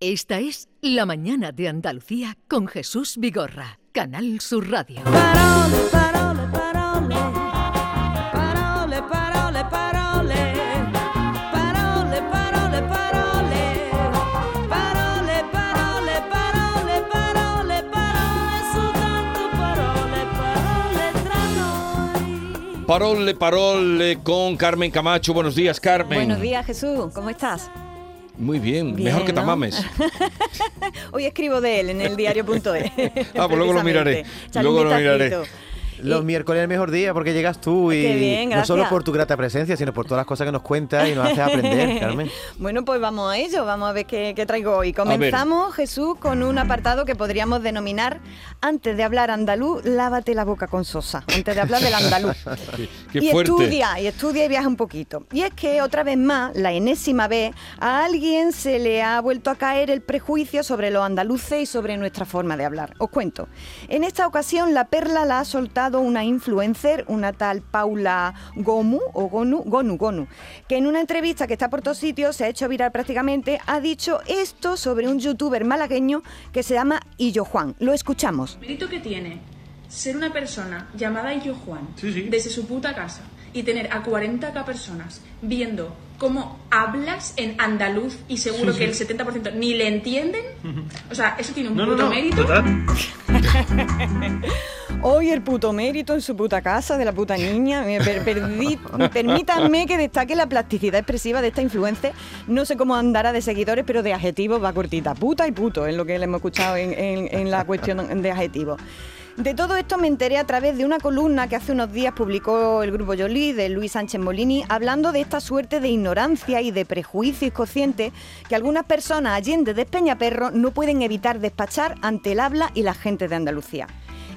Esta es La Mañana de Andalucía con Jesús Vigorra, Canal Sur Radio. Parole, parole, parole. Parole, parole, parole. Parole, parole, parole. Parole, parole, parole, parole, parole, soltanto parole, parole tra noi. Parole, parole con Carmen Camacho. Buenos días, Carmen. Buenos días, Jesús. ¿Cómo estás? Muy bien, Bien, mejor que ¿no? Tamames. Hoy escribo de él en el diario.es. Ah, pues luego lo miraré. Luego lo miraré. Los miércoles es el mejor día porque llegas tú y bien, no solo por tu grata presencia, sino por todas las cosas que nos cuentas y nos haces aprender, Carmen. Bueno, pues vamos a ello, vamos a ver qué, qué traigo hoy. Comenzamos, Jesús, con un apartado que podríamos denominar, antes de hablar andaluz, lávate la boca con sosa, antes de hablar del andaluz. Qué y fuerte. estudia, y estudia y viaja un poquito. Y es que otra vez más, la enésima vez, a alguien se le ha vuelto a caer el prejuicio sobre los andaluces y sobre nuestra forma de hablar. Os cuento. En esta ocasión la perla la ha soltado una influencer, una tal Paula Gomu o Gonu, Gonu, Gonu, que en una entrevista que está por todos sitios, se ha hecho viral prácticamente, ha dicho esto sobre un youtuber malagueño que se llama Illo Juan. Lo escuchamos. mérito que tiene ser una persona llamada Illo Juan desde su puta casa y tener a 40k personas viendo cómo hablas en andaluz y seguro que el 70% ni le entienden, o sea, eso tiene un puto mérito. Hoy el puto mérito en su puta casa de la puta niña. Me per- perdí- permítanme que destaque la plasticidad expresiva de esta influencer. No sé cómo andará de seguidores, pero de adjetivos va cortita. Puta y puto es lo que le hemos escuchado en, en- en la cuestión de adjetivos. De todo esto me enteré a través de una columna que hace unos días publicó el grupo Jolie de Luis Sánchez Molini, hablando de esta suerte de ignorancia y de prejuicios conscientes que algunas personas allende de Peñaperro no pueden evitar despachar ante el habla y la gente de Andalucía.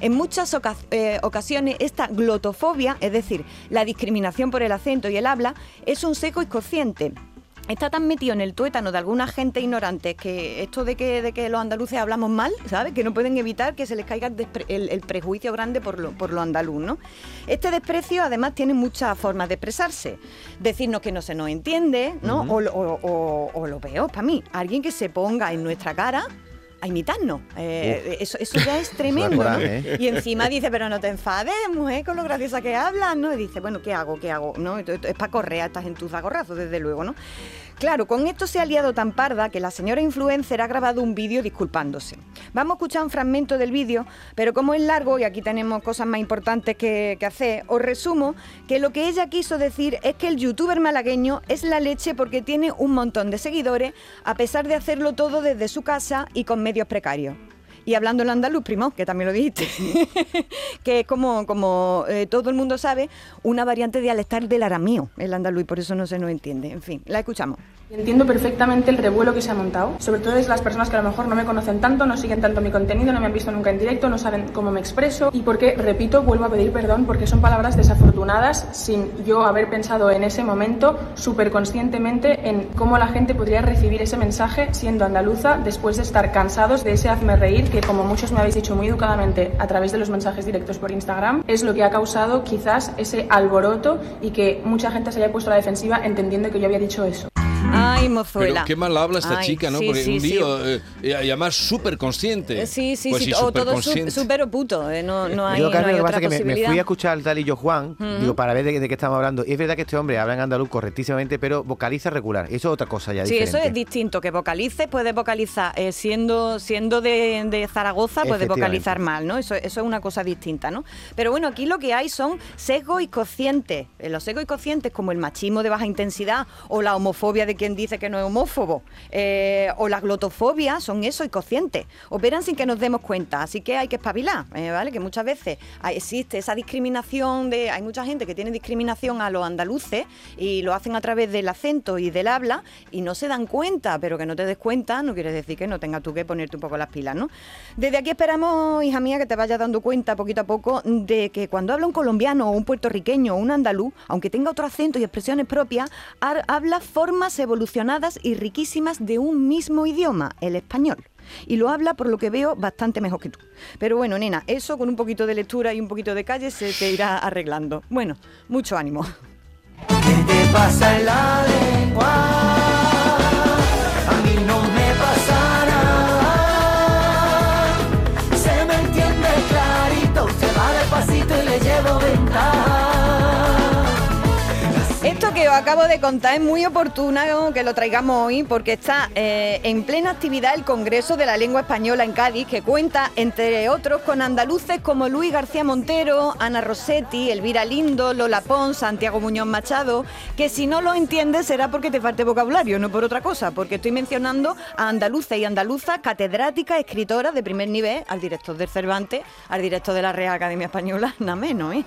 En muchas eh, ocasiones esta glotofobia, es decir, la discriminación por el acento y el habla, es un seco inconsciente. Está tan metido en el tuétano de alguna gente ignorante que esto de que, de que los andaluces hablamos mal, ¿sabes? Que no pueden evitar que se les caiga el, el- prejuicio grande por lo, por lo andaluz, ¿no? Este desprecio además tiene muchas formas de expresarse. Decirnos que no se nos entiende, ¿no? o, lo- o- o- o lo peor, para mí, alguien que se ponga en nuestra cara a imitarnos. Eh, eso, eso ya es tremendo. ¿no? ¿eh? Y encima dice, pero no te enfades, mujer, con lo graciosa que hablas, ¿no? Y dice, bueno, ¿qué hago? ¿Qué hago? ¿No? Es para correr a esta gentuza gorrazos, desde luego, ¿no? Claro, con esto se ha liado tan parda que la señora influencer ha grabado un vídeo disculpándose. Vamos a escuchar un fragmento del vídeo, pero como es largo y aquí tenemos cosas más importantes que, que hacer, os resumo que lo que ella quiso decir es que el youtuber malagueño es la leche porque tiene un montón de seguidores, a pesar de hacerlo todo desde su casa y con medios precarios. Y hablando el andaluz, primo, que también lo dijiste, que es como, como eh, todo el mundo sabe, una variante dialectal del arameo, el andaluz, por eso no se nos entiende. En fin, la escuchamos. Entiendo perfectamente el revuelo que se ha montado, sobre todo es las personas que a lo mejor no me conocen tanto, no siguen tanto mi contenido, no me han visto nunca en directo, no saben cómo me expreso y porque, repito, vuelvo a pedir perdón porque son palabras desafortunadas sin yo haber pensado en ese momento súper conscientemente en cómo la gente podría recibir ese mensaje siendo andaluza después de estar cansados de ese hazme reír que como muchos me habéis dicho muy educadamente a través de los mensajes directos por Instagram es lo que ha causado quizás ese alboroto y que mucha gente se haya puesto a la defensiva entendiendo que yo había dicho eso. Pero qué mal habla esta Ay, chica, ¿no? sí, Porque sí, un sí. lío, eh, y además súper consciente. Eh, Sí, sí, Pues sí, sí, o todo súper puto, eh, no, no hay, Yo, no Carmen, hay lo que pasa es que me, fui a escuchar al talillo Juan, digo, para ver de, de qué estamos hablando. Y es verdad que este hombre habla en andaluz correctísimamente, pero vocaliza regular. Eso es otra cosa ya Sí, diferente. eso es distinto, que vocalices, puedes vocalizar, eh, siendo, siendo de, de Zaragoza, puedes vocalizar mal, ¿no? Eso, eso es una cosa distinta, ¿no? Pero bueno, aquí lo que hay son sesgos inconscientes. Eh, Los sesgos inconscientes, como el machismo de baja intensidad o la homofobia de quien dice que no es homófobo, eh, o la glotofobia, son eso, inconscientes. Operan sin que nos demos cuenta, así que hay que espabilar, eh, ¿vale? Que muchas veces existe esa discriminación de... Hay mucha gente que tiene discriminación a los andaluces y lo hacen a través del acento y del habla y no se dan cuenta, pero que no te des cuenta no quiere decir que no tengas tú que ponerte un poco las pilas, ¿no? Desde aquí esperamos, hija mía, que te vayas dando cuenta poquito a poco de que cuando habla un colombiano o un puertorriqueño o un andaluz, aunque tenga otro acento y expresiones propias, habla formas evolucionadas y riquísimas de un mismo idioma, el español. Y lo habla, por lo que veo, bastante mejor que tú. Pero bueno, nena, eso con un poquito de lectura y un poquito de calle se te irá arreglando. Bueno, mucho ánimo. ¿Qué te pasa en la lengua? Acabo de contar es muy oportuna que lo traigamos hoy porque está eh, en plena actividad el Congreso de la Lengua Española en Cádiz que cuenta, entre otros, con andaluces como Luis García Montero, Ana Rossetti, Elvira Lindo, Lola Pons, Santiago Muñoz Machado, que si no lo entiendes será porque te falte vocabulario, no por otra cosa, porque estoy mencionando a andaluces y andaluzas, catedráticas, escritoras de primer nivel, al director del Cervantes, al director de la Real Academia Española, nada menos. ¿eh?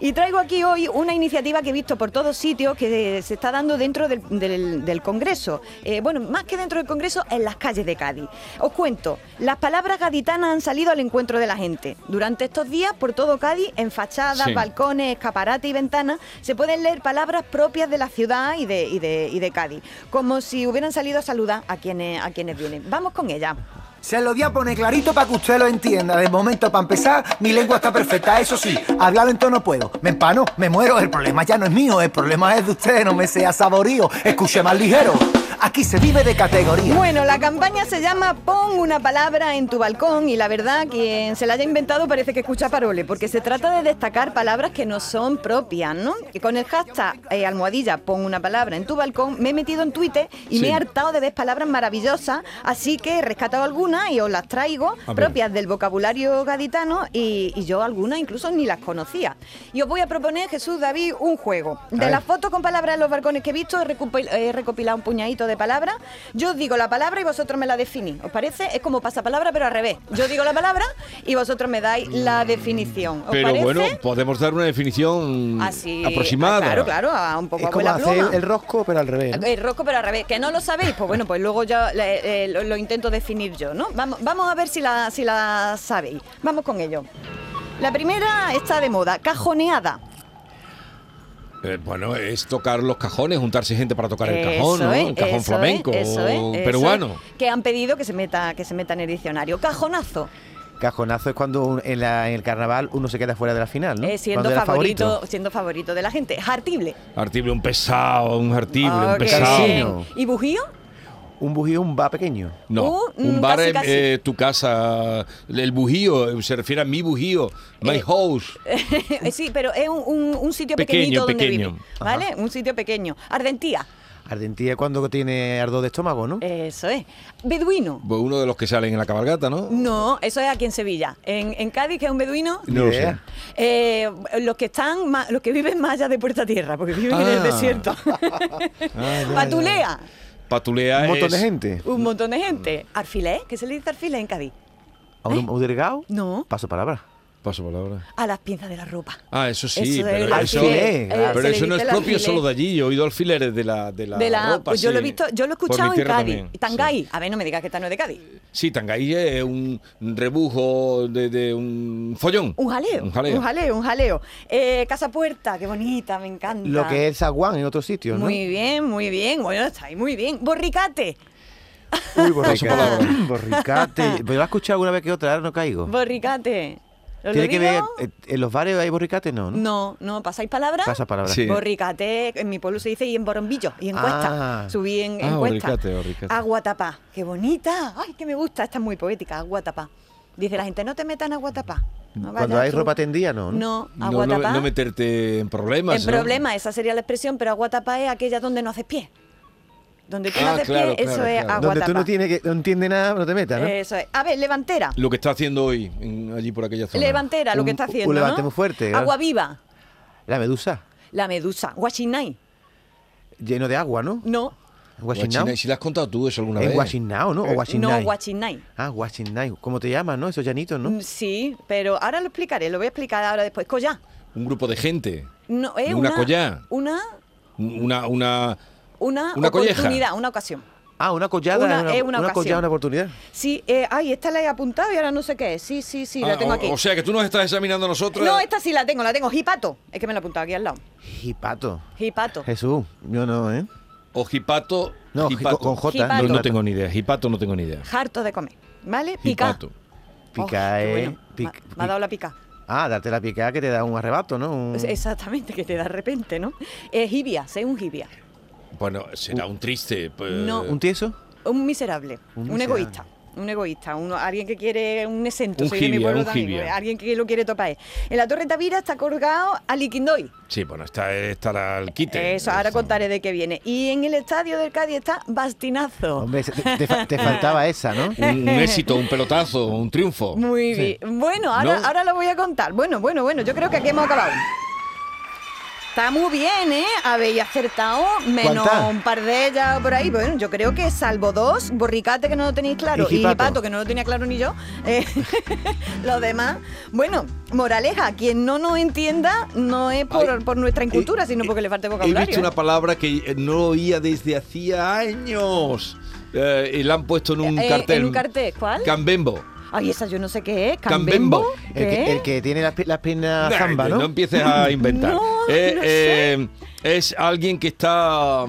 Y traigo aquí hoy una iniciativa que he visto por todos sitios que se está dando dentro del, del- del Congreso. Eh, bueno, más que dentro del Congreso, en las calles de Cádiz. Os cuento, las palabras gaditanas han salido al encuentro de la gente. Durante estos días, por todo Cádiz, en fachadas, Sí. balcones, escaparates y ventanas, se pueden leer palabras propias de la ciudad y de, y de, y de Cádiz, como si hubieran salido a saludar a quienes, a quienes vienen. Vamos con ella. Se lo voy a poner clarito para que usted lo entienda. De momento, para empezar, mi lengua está perfecta. Eso sí, hablar lento no puedo. Me empano, me muero. El problema ya no es mío, el problema es de usted. No me sea saborío, escuche más ligero. Aquí se vive de categoría. Bueno, la campaña se llama Pon una palabra en tu balcón y la verdad, quien se la haya inventado parece que escucha parole, porque se trata de destacar palabras que no son propias, ¿no? Y con el hashtag eh, almohadilla Pon una palabra en tu balcón me he metido en Twitter y Sí. me he hartado de ver palabras maravillosas, así que he rescatado algunas y os las traigo, propias del vocabulario gaditano y, y yo algunas incluso ni las conocía. Y os voy a proponer, Jesús David, un juego. De las fotos con palabras en los balcones que he visto, he recopilado un puñadito de palabras. Yo digo la palabra y vosotros me la definís. ¿Os parece? Es como pasapalabra, pero al revés. Yo digo la palabra y vosotros me dais la definición. ¿Os Pero parece? bueno, podemos dar una definición Así, aproximada. ah, Claro, claro, a un poco Es a como hacer pluma. el rosco, pero al revés. ¿no? El rosco, pero al revés. ¿Que no lo sabéis? Pues bueno, pues luego ya le- eh, lo, lo intento definir yo, ¿no? Vamos, vamos a ver si la, si la sabéis. Vamos con ello. La primera está de moda, cajoneada. Eh, bueno, es tocar los cajones, juntarse gente para tocar el Eso cajón, ¿no? es, el cajón eso flamenco es, eso es, o eso peruano. es, que han pedido que se meta que se meta en el diccionario. Cajonazo, Cajonazo es cuando en, la- en el carnaval uno se queda fuera de la final, ¿no? eh, siendo favorito, siendo favorito de la gente. Jartible. Artible, un pesado, un artible, Ah, un pesado. ¿Y bujío? Un bujío, un va pequeño. No, Uh, un mm, bar casi, es casi. eh, tu casa, el bujío, se refiere a mi bujío, my Eh, house. Eh, sí, pero es un, un- un sitio Pequeño, pequeñito donde pequeño. vive, ¿vale? Un sitio pequeño. Ardentía, Ardentía es cuando tiene ardor de estómago, ¿no? eso es. Beduino. Pues uno de los que salen en la cabalgata, ¿no? No, eso es aquí en Sevilla. En, en Cádiz, que es un beduino, No lo sé. eh, los que están ma- los que viven más allá de Puerta Tierra, porque viven en el Ah. desierto. Ah, ya, Patulea. Patulea Un montón es- de gente. Un montón de gente. ¿Arfilé? ¿Qué se le dice arfilé en Cádiz? ¿A un, un delgado? No. Paso palabra. Paso palabra. A las pinzas de la ropa. Ah, eso sí, Eso es pero eso, alfiler, eh, pero eso no es propio alfiler. solo de allí. Yo he oído alfileres de la, de la, De la, ropa. pues yo lo he visto, yo lo he escuchado en Cádiz. también, Tangay. sí. A ver, no me digas que esta no es de Cádiz. Sí, Tangay es un rebujo de, de un follón. Un jaleo. Un jaleo. Un jaleo, un jaleo. Eh, Casa Puerta, qué bonita, me encanta. Lo que es zaguán en otros sitios, ¿no? Muy bien, muy bien. Bueno, está ahí muy bien. Borricate. Uy, borricate. borricate. Pero lo has escuchado alguna vez que otra, ahora no caigo. Borricate. ¿Os lo Tiene que ver, eh, en los bares hay borricate, no, ¿no? No, no, ¿pasáis palabra? Pasa palabra. Sí. Borricate, en mi pueblo se dice y en borombillo, y encuesta. Ah. Subí en Ah, encuesta. borricate, borricate. Agua tapá. Qué bonita. Ay, que me gusta. Esta es muy poética, agua tapá. Dice la gente, no te metas en agua tapá. No Cuando hay tú. ropa tendida, no. No, No, agua no, tapá. no meterte en problemas. En ¿no? problema, esa sería la expresión, pero agua tapá es aquella donde no haces pie. Donde tú no Ah, claro, pie, eso claro, es agua Donde tú no, tienes que, no entiendes nada, no te metas, ¿no? Eso es. A ver, levantera. Lo que está haciendo hoy, en- allí por aquella zona. Levantera, lo que Un- está un haciendo. levante ¿no? muy fuerte, claro. Agua viva. La medusa, La medusa. Guachinay. lleno de agua, ¿no? No. Guachinay, si le has contado tú eso alguna Es vez. guachinao, ¿no? O No, guachinay. Ah, guachinay. ¿Cómo te llaman, no? Esos llanitos, ¿no? Mm, Sí, pero ahora lo explicaré, lo voy a explicar ahora después. Collá. Un grupo de gente. No, es Una una, collá. Una, Una, una, una, Una colleja. oportunidad, una ocasión. Ah, una collada. Una- una, es una collada, una oportunidad. Sí, eh, ay, esta la he apuntado y ahora no sé qué es. Sí, sí, sí, la Ah, tengo o- aquí. O sea que tú nos estás examinando a nosotros. no, esta sí la tengo, la tengo. Hipato. Es que me la he apuntado aquí al lado. Jipato. Hipato. Jesús, yo no, ¿eh? O jipato. No, con J. No, no tengo ni idea. Jipato no tengo ni idea. Harto de comer. ¿Vale? Pica. Jipato. Pica, Oh, qué eh. bueno. pic- Me- me ha dado la pica. Ah, darte la picada que te da un arrebato, ¿no? Un- Exactamente, que te da de repente, ¿no? Eh, jibia, sé un jibia. Bueno, será un triste. pues, No. ¿Un tieso? Un miserable, un, miserable. egoísta. un egoísta, uno, alguien que quiere un exento, Un soy de mi pueblo un también, jibia. alguien que lo quiere topar. En la Torre Tavira está colgado Aliquindoy. Sí, bueno, está, estará al quite. Eso, ahora contaré de qué viene. Y en el estadio del Cádiz está Bastinazo. Hombre, te, te fa- te faltaba esa, ¿no? Un, un éxito, un pelotazo, un triunfo. Muy Sí. bien. Bueno, ahora, ¿No? ahora lo voy a contar. Bueno, bueno, bueno, yo creo que aquí hemos acabado. Está muy bien, ¿eh? Habéis acertado menos ¿Cuántas? un par de ellas por ahí. Bueno, yo creo que salvo dos, Borricate que no lo tenéis claro Y y. Pato que no lo tenía claro ni yo, eh, los demás. Bueno, moraleja, quien no nos entienda no es por, Ay, por nuestra incultura, sino porque le falta He vocabulario. visto una ¿eh? palabra que eh, no oía desde hacía años. Eh, y la han puesto en un Eh, cartel. En un cartel, ¿cuál? Cambembo. Ay, esa yo no sé qué es. Cambembo. El que, ¿Qué? el que tiene las, pi- las piernas zamba, ¿no? empieces a inventar. No, Eh, no eh, es alguien que está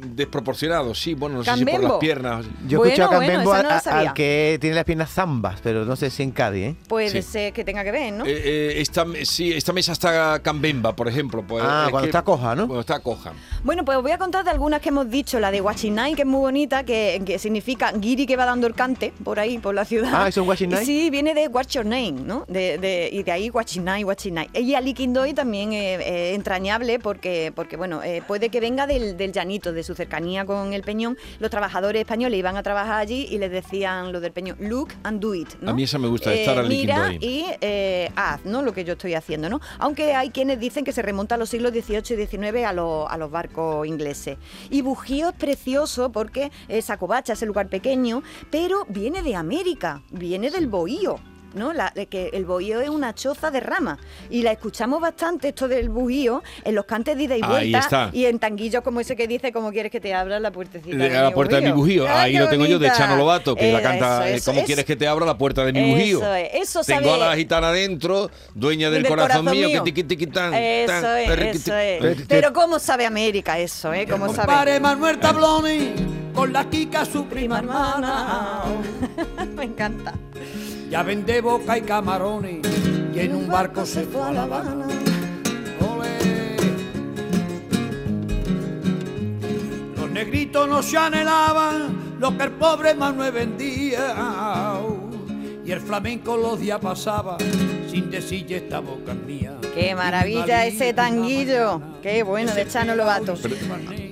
desproporcionado, sí, bueno, no sé si por las piernas. Yo he Bueno, escuchado a bueno, Cambembo esa no al que tiene las piernas zambas, pero no sé si en Cádiz, ¿eh? Puede Sí. ser que tenga que ver, ¿no? Eh, eh, esta, sí, esta mesa está cambemba, por ejemplo. Pues, Ah, es cuando que- está coja, ¿no? Cuando está coja. Bueno, pues os voy a contar de algunas que hemos dicho. La de Huachinay, que es muy bonita, que, que significa guiri que va dando el cante por ahí, por la ciudad. Ah, ¿eso es Huachinay? Sí, viene de What's Your Name, ¿no? De, de- y de ahí Huachinay, Huachinay. Y Aliquindoy también es eh, entrañable porque, porque bueno, eh, puede que venga del, del llanito, de su cercanía con el Peñón. Los trabajadores españoles iban a trabajar allí y les decían lo del Peñón, look and do it, ¿no? A mí esa me gusta, Eh, estar Mira y eh, haz, ¿no? Lo que yo estoy haciendo, ¿no? Aunque hay quienes dicen que se remonta a los siglos XVIII y XIX a, los- a los barcos ingleses. Y Bujío es precioso porque es Acobacha, es el lugar pequeño, pero viene de América, viene del Bohío. ¿No? La, que el bohío es una choza de rama y la escuchamos bastante esto del bujío en los cantes de ida y Ahí vuelta está. y en tanguillos como ese que dice como quieres que te abra la puertecita De- de a la mi puerta de mi bujío. Ah, Ahí lo tengo yo de. Chano Lobato, que la canta eso, eh, eso, ¿Cómo eso. quieres que te abra la puerta de mi bujío? Eso es, eso Tengo a sabe- la gitana dentro, dueña del, Del corazón, corazón mío, mío. que tiqui tiqui tan. Eso tan, es, perriqui, eso tiqui. es. Pero cómo sabe América eso, ¿eh? ¿Cómo sabe? Manuel Tabloni con la Kika, su prima hermana. Me encanta. Ya vende boca y camarones y en un barco se fue a La Habana. Los negritos no se anhelaban lo que el pobre Manuel vendía. Y el flamenco los días pasaba sin decirle esta boca mía. Qué maravilla ese tanguillo. Qué bueno, de Chano Lobato.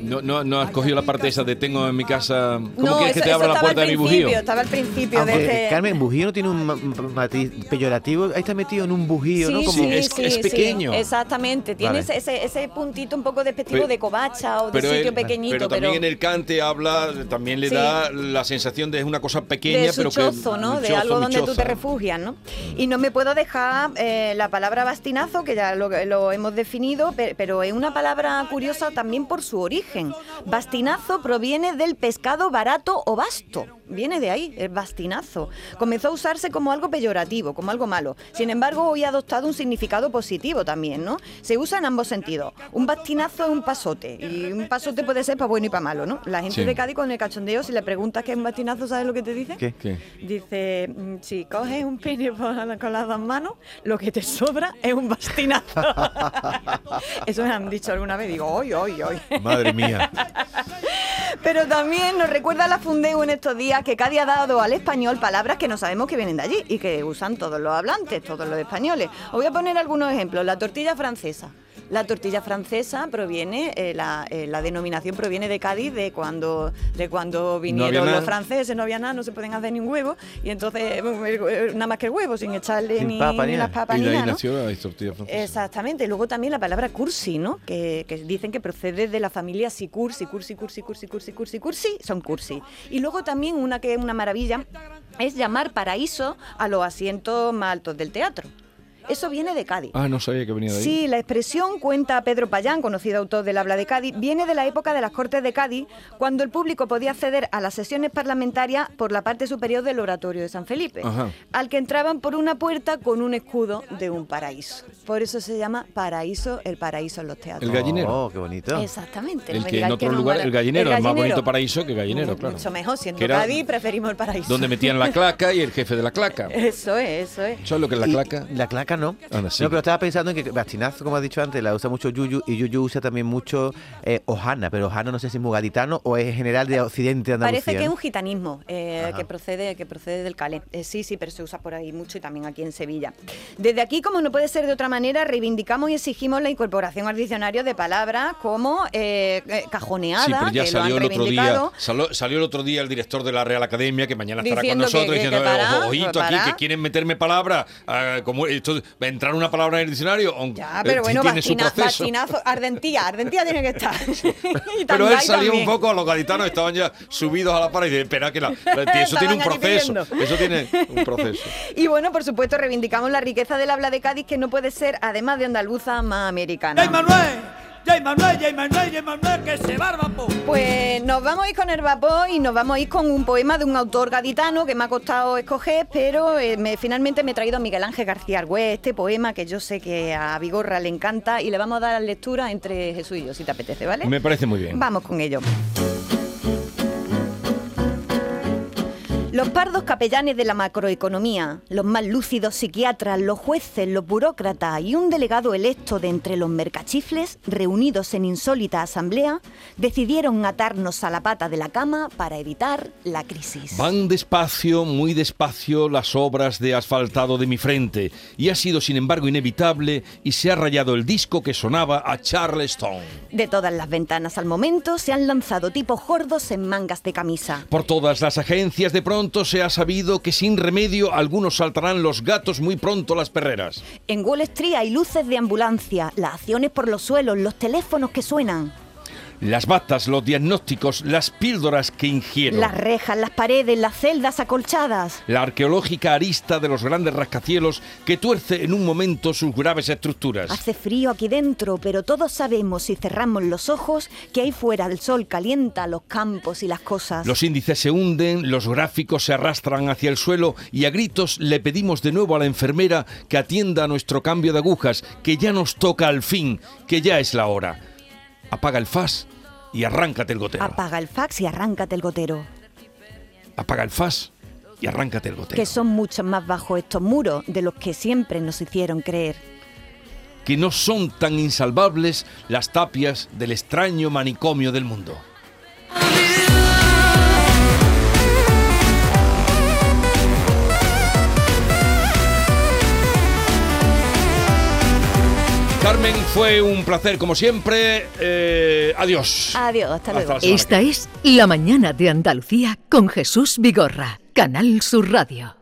No, no, no has cogido la parte esa de tengo en mi casa. ¿Cómo No, quieres que te abra la estaba puerta al de mi principio, bujío? Estaba al principio Aunque, de este... Carmen, bujío no tiene un ma- ma- matiz peyorativo. Ahí está metido en un bujío, ¿no? Sí, Como, Sí, es- es pequeño. exactamente. Tiene Vale. ese, ese puntito un poco despectivo Pero- de covacha o de Pero, sitio él- pequeñito. pero también en el cante habla, también le Sí. da la sensación de es una cosa pequeña, de su pero chozo, que. ¿no? De algo donde tú te refugias, ¿no? Y no me puedo dejar eh, la palabra bastinazo, que ya lo, lo hemos definido, pe- pero es una palabra curiosa también por su origen. Bastinazo proviene del pescado barato o basto. Viene de ahí, el bastinazo. Comenzó a usarse como algo peyorativo, como algo malo. Sin embargo, hoy ha adoptado un significado positivo también, ¿no? Se usa en ambos sentidos. Un bastinazo es un pasote. Y un pasote puede ser para bueno y para malo, ¿no? La gente Sí. de Cádiz con el cachondeo, si le preguntas qué es un bastinazo, ¿sabes lo que te dice? ¿Qué? ¿Qué? Dice, mm, si coges un pene con las dos manos, lo que te sobra es un bastinazo. Eso me han dicho alguna vez. Digo, hoy, hoy, hoy. Madre mía. Pero también nos recuerda la Fundeu en estos días que Cádiz ha dado al español palabras que no sabemos que vienen de allí y que usan todos los hablantes, todos los españoles. Os voy a poner algunos ejemplos. La tortilla francesa. La tortilla francesa proviene, eh, la, eh, la denominación proviene de Cádiz, de cuando, de cuando vinieron los franceses, no había nada, no se pueden hacer ni un huevo, y entonces eh, nada más que el huevo, sin echarle Sin ni, papa las papas Y ni nada, ¿no? nació la tortilla francesa. Exactamente. Y luego también la palabra cursi, ¿no? Que, que dicen que procede de la familia Sicur, Sicur, Sicur, Sicur, Sicur, Sicur, Sicur, sí, son cursi. Y luego también una que es una maravilla es llamar paraíso a los asientos más altos del teatro. Eso viene de Cádiz. Ah, no sabía que venía de ahí. Sí, la expresión cuenta Pedro Payán, conocido autor del habla de Cádiz, viene de la época de las Cortes de Cádiz, cuando el público podía acceder a las sesiones parlamentarias por la parte superior del oratorio de San Felipe, Ajá. al que entraban por una puerta con un escudo de un paraíso. Por eso se llama paraíso, el paraíso en los teatros. El gallinero. Oh, qué bonito. Exactamente. El no me que en digáis otro no, lugar, Mara. el gallinero, es más bonito paraíso que gallinero, claro. Mucho mejor, siendo era Cádiz preferimos el paraíso. Donde metían la claca y el jefe de la claca. Eso es, eso es. ¿Sabes lo que es la claca? La claca no. Sí. No, pero estaba pensando en que Bastinazo, como has dicho antes, la usa mucho Yuyu y Yuyu usa también mucho eh, Ojana, pero Ojana no sé si es muy gaditano o es general de Occidente de Andalucía. Parece que es un gitanismo eh, que procede que procede del Calé. Eh, sí, sí, pero se usa por ahí mucho y también aquí en Sevilla. Desde aquí, como no puede ser de otra manera, reivindicamos y exigimos la incorporación al diccionario de palabras como eh, cajoneada, Sí, pero ya que lo han salió el otro día. reivindicado. Salió, salió el otro día el director de la Real Academia, que mañana estará Diciendo con nosotros, que- que- diciendo, que para, "Ojo, ojito aquí, para". que quieren meterme palabras, ah, como esto, va a entrar una palabra en el diccionario, Ya, eh, pero bueno, tiene su Bastina- proceso. Bastinazo, Ardentía, Ardentía tiene que estar. Y Pero él salió también. un poco, los gaditanos estaban ya subidos a la pared y dice, espera que la, la- eso tiene un proceso, eso tiene un proceso. Y bueno, por supuesto, reivindicamos la riqueza del habla de Cádiz, que no puede ser, además de andaluza, más americana. ¡Jay Manuel! ¡Jay Manuel, Jay Manuel, Jay Manuel, que se barba, po! Pues nos vamos a ir con el vapor y nos vamos a ir con un poema de un autor gaditano que me ha costado escoger, pero eh, me- finalmente me he traído a Miguel Ángel García Argüez, este poema que yo sé que a Vigorra le encanta y le vamos a dar lectura entre Jesús y yo, si te apetece, ¿vale? Me parece muy bien. Vamos con ello. Los pardos capellanes de la macroeconomía, los más lúcidos psiquiatras, los jueces, los burócratas y un delegado electo de entre los mercachifles, reunidos en insólita asamblea, decidieron atarnos a la pata de la cama para evitar la crisis. Van despacio, muy despacio las obras de asfaltado de mi frente y ha sido sin embargo inevitable y se ha rayado el disco que sonaba a Charleston. De todas las ventanas al momento se han lanzado tipos gordos en mangas de camisa. Por todas las agencias de pronto se ha sabido que sin remedio algunos saltarán los gatos muy pronto las perreras. En Wall Street hay luces de ambulancia, las acciones por los suelos, los teléfonos que suenan. Las batas, los diagnósticos, las píldoras que ingiero. Las rejas, las paredes, las celdas acolchadas. La arqueológica arista de los grandes rascacielos que tuerce en un momento sus graves estructuras. Hace frío aquí dentro, pero todos sabemos si cerramos los ojos que ahí fuera el sol calienta los campos y las cosas. Los índices se hunden, los gráficos se arrastran hacia el suelo y a gritos le pedimos de nuevo a la enfermera que atienda a nuestro cambio de agujas, que ya nos toca al fin, que ya es la hora. Apaga el faz y arráncate el gotero. Apaga el fax y arráncate el gotero. Apaga el faz y arráncate el gotero. Que son mucho más bajos estos muros de los que siempre nos hicieron creer. Que no son tan insalvables las tapias del extraño manicomio del mundo. Carmen, fue un placer como siempre. Eh, adiós. Adiós, hasta luego. Esta es La Mañana de Andalucía con Jesús Vigorra, Canal Sur Radio.